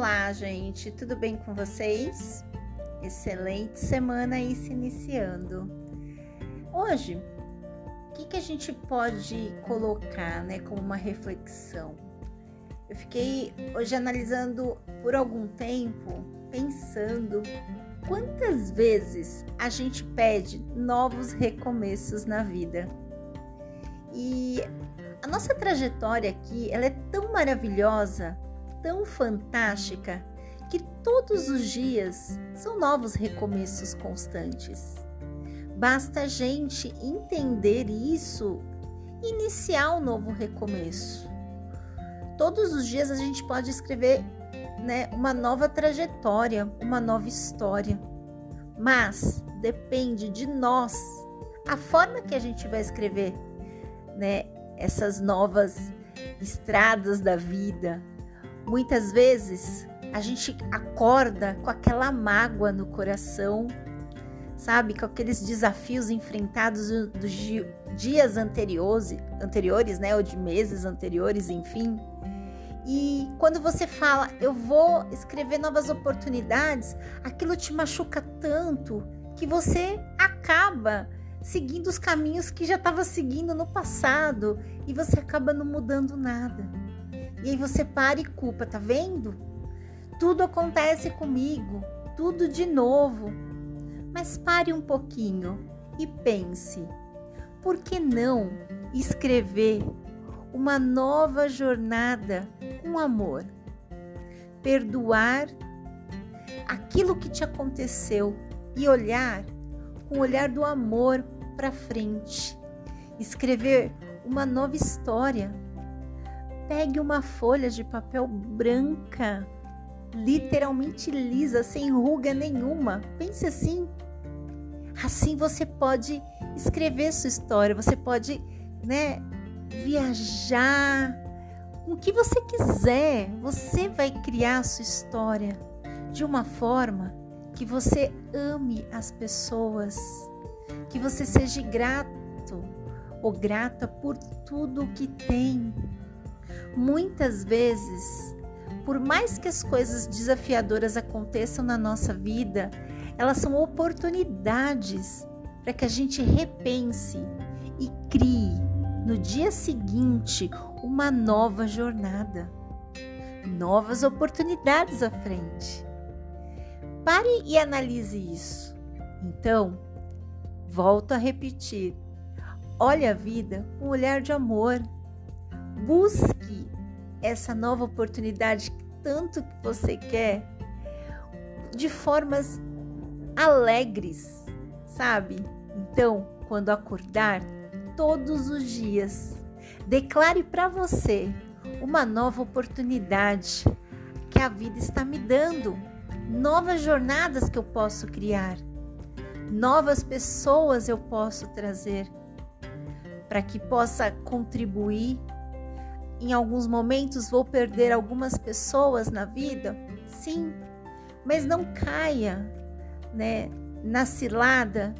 Olá, gente, tudo bem com vocês? Excelente semana aí se iniciando. Hoje, o que, que a gente pode colocar né, como uma reflexão? Eu fiquei hoje analisando por algum tempo, pensando quantas vezes a gente pede novos recomeços na vida. E a nossa trajetória aqui, ela é tão maravilhosa tão fantástica que todos os dias são novos recomeços constantes. Basta a gente entender isso e iniciar um novo recomeço. Todos os dias a gente pode escrever né, uma nova trajetória, uma nova história. Mas depende de nós a forma que a gente vai escrever né, essas novas estradas da vida, Muitas vezes a gente acorda com aquela mágoa no coração, sabe, com aqueles desafios enfrentados dos dias anteriores, anteriores, né, ou de meses anteriores, enfim. E quando você fala, eu vou escrever novas oportunidades, aquilo te machuca tanto que você acaba seguindo os caminhos que já estava seguindo no passado e você acaba não mudando nada. E aí você para e culpa, tá vendo? Tudo acontece comigo, tudo de novo. Mas pare um pouquinho e pense: por que não escrever uma nova jornada com amor? Perdoar aquilo que te aconteceu e olhar com o olhar do amor para frente. Escrever uma nova história Pegue uma folha de papel branca, literalmente lisa, sem ruga nenhuma. Pense assim. Assim você pode escrever sua história, você pode, né, viajar o que você quiser. Você vai criar sua história de uma forma que você ame as pessoas, que você seja grato ou grata por tudo que tem Muitas vezes, por mais que as coisas desafiadoras aconteçam na nossa vida, elas são oportunidades para que a gente repense e crie no dia seguinte uma nova jornada, novas oportunidades à frente. Pare e analise isso. Então, volto a repetir: olhe a vida com um olhar de amor Busque essa nova oportunidade tanto que você quer de formas alegres, sabe? Então, quando acordar, todos os dias, declare para você uma nova oportunidade que a vida está me dando, novas jornadas que eu posso criar, novas pessoas eu posso trazer para que possa contribuir em alguns momentos vou perder algumas pessoas na vida? Sim, mas não caia, né, na cilada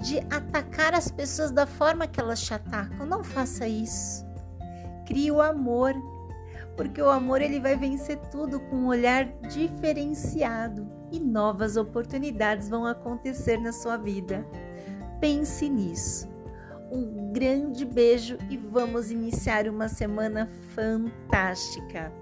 de atacar as pessoas da forma que elas te atacam. Não faça isso. Crie o amor, porque o amor ele vai vencer tudo com um olhar diferenciado e novas oportunidades vão acontecer na sua vida. Pense nisso. Um grande beijo e vamos iniciar uma semana fantástica.